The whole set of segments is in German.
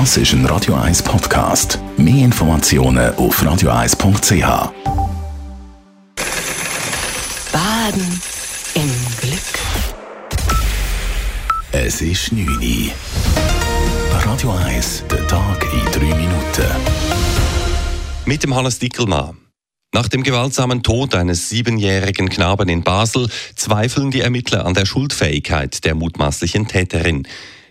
Das ist ein Radio 1 Podcast. Mehr Informationen auf radio1.ch. Baden im Glück. Es ist 9 Uhr. Radio 1, der Tag in 3 Minuten. Mit dem Hannes Dickelmann. Nach dem gewaltsamen Tod eines siebenjährigen Knaben in Basel zweifeln die Ermittler an der Schuldfähigkeit der mutmaßlichen Täterin.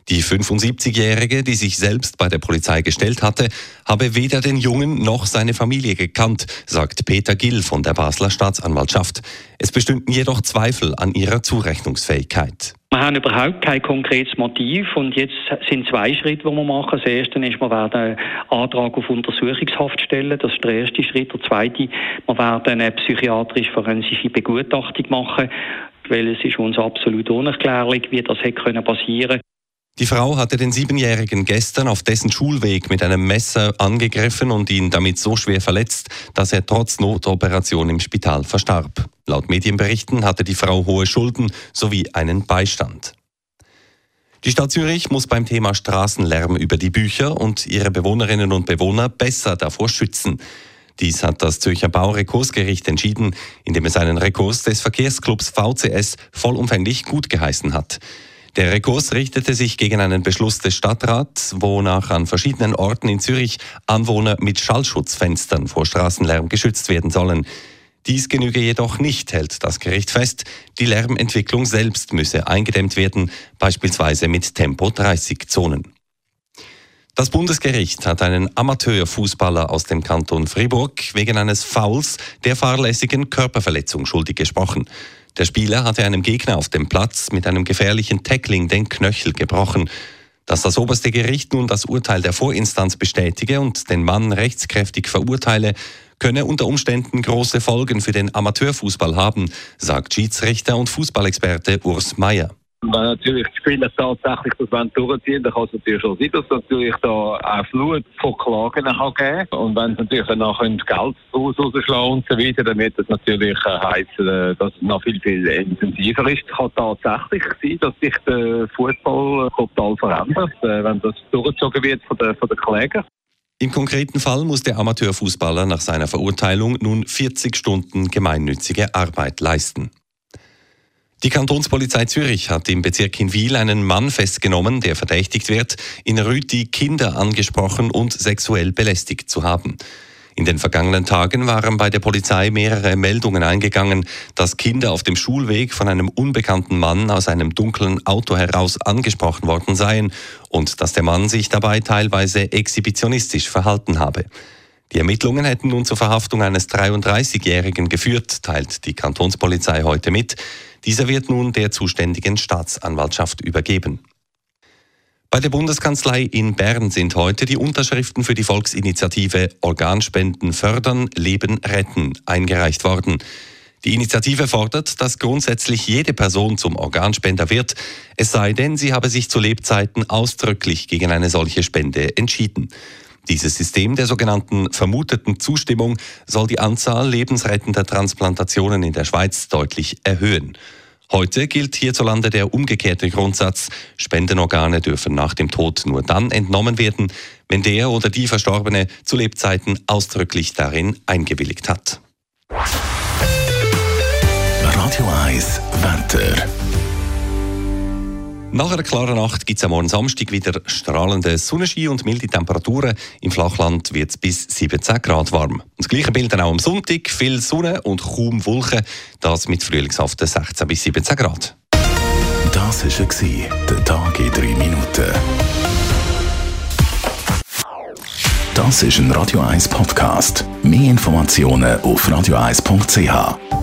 Die 75-Jährige, die sich selbst bei der Polizei gestellt hatte, habe weder den Jungen noch seine Familie gekannt, sagt Peter Gill von der Basler Staatsanwaltschaft. Es bestünden jedoch Zweifel an ihrer Zurechnungsfähigkeit. Wir haben überhaupt kein konkretes Motiv und jetzt sind zwei Schritte, die wir machen. Das erste ist, wir werden einen Antrag auf Untersuchungshaft stellen. Das ist der erste Schritt. Der zweite, wir werden eine psychiatrisch-forensische Begutachtung machen, weil es ist uns absolut unerklärlich, wie das hätte passieren können. Die Frau hatte den Siebenjährigen gestern auf dessen Schulweg mit einem Messer angegriffen und ihn damit so schwer verletzt, dass er trotz Notoperation im Spital verstarb. Laut Medienberichten hatte die Frau hohe Schulden sowie einen Beistand. Die Stadt Zürich muss beim Thema Straßenlärm über die Bücher und ihre Bewohnerinnen und Bewohner besser davor schützen. Dies hat das Zürcher Baurekursgericht entschieden, indem es einen Rekurs des Verkehrsclubs VCS vollumfänglich gut geheißen hat. Der Rekurs richtete sich gegen einen Beschluss des Stadtrats, wonach an verschiedenen Orten in Zürich Anwohner mit Schallschutzfenstern vor Straßenlärm geschützt werden sollen. Dies genüge jedoch nicht, hält das Gericht fest. Die Lärmentwicklung selbst müsse eingedämmt werden, beispielsweise mit Tempo 30 Zonen. Das Bundesgericht hat einen Amateurfußballer aus dem Kanton Fribourg wegen eines Fouls der fahrlässigen Körperverletzung schuldig gesprochen. Der Spieler hatte einem Gegner auf dem Platz mit einem gefährlichen Tackling den Knöchel gebrochen. Dass das oberste Gericht nun das Urteil der Vorinstanz bestätige und den Mann rechtskräftig verurteile, könne unter Umständen große Folgen für den Amateurfußball haben, sagt Schiedsrichter und Fußballexperte Urs Meier. Wenn natürlich die Spieler tatsächlich das durchziehen dann kann es natürlich schon sein, dass es natürlich da auch Flut von Klagen kann geben Und wenn sie natürlich danach Geld rausschlagen und so weiter, dann wird das natürlich äh, heißen, äh, dass es noch viel, viel intensiver ist. Es kann tatsächlich sein, dass sich der Fußball total verändert, äh, wenn das durchgezogen wird von den, von den Klägern. Im konkreten Fall muss der Amateurfußballer nach seiner Verurteilung nun 40 Stunden gemeinnützige Arbeit leisten. Die Kantonspolizei Zürich hat im Bezirk in Wiel einen Mann festgenommen, der verdächtigt wird, in Rüti Kinder angesprochen und sexuell belästigt zu haben. In den vergangenen Tagen waren bei der Polizei mehrere Meldungen eingegangen, dass Kinder auf dem Schulweg von einem unbekannten Mann aus einem dunklen Auto heraus angesprochen worden seien und dass der Mann sich dabei teilweise exhibitionistisch verhalten habe. Die Ermittlungen hätten nun zur Verhaftung eines 33-Jährigen geführt, teilt die Kantonspolizei heute mit. Dieser wird nun der zuständigen Staatsanwaltschaft übergeben. Bei der Bundeskanzlei in Bern sind heute die Unterschriften für die Volksinitiative Organspenden fördern, Leben retten eingereicht worden. Die Initiative fordert, dass grundsätzlich jede Person zum Organspender wird, es sei denn, sie habe sich zu Lebzeiten ausdrücklich gegen eine solche Spende entschieden. Dieses System der sogenannten vermuteten Zustimmung soll die Anzahl lebensrettender Transplantationen in der Schweiz deutlich erhöhen. Heute gilt hierzulande der umgekehrte Grundsatz, Spendenorgane dürfen nach dem Tod nur dann entnommen werden, wenn der oder die Verstorbene zu Lebzeiten ausdrücklich darin eingewilligt hat. Radio 1 Wetter. Nach einer klaren Nacht gibt es am Morgen Samstag wieder strahlende Sonnenschein und milde Temperaturen. Im Flachland wird es bis 17 Grad warm. Das gleiche Bild dann auch am Sonntag. Viel Sonne und kaum Wolken. Das mit frühlingshaften 16 bis 17 Grad. Das war der Tag in 3 Minuten. Das ist ein Radio 1 Podcast. Mehr Informationen auf radio1.ch.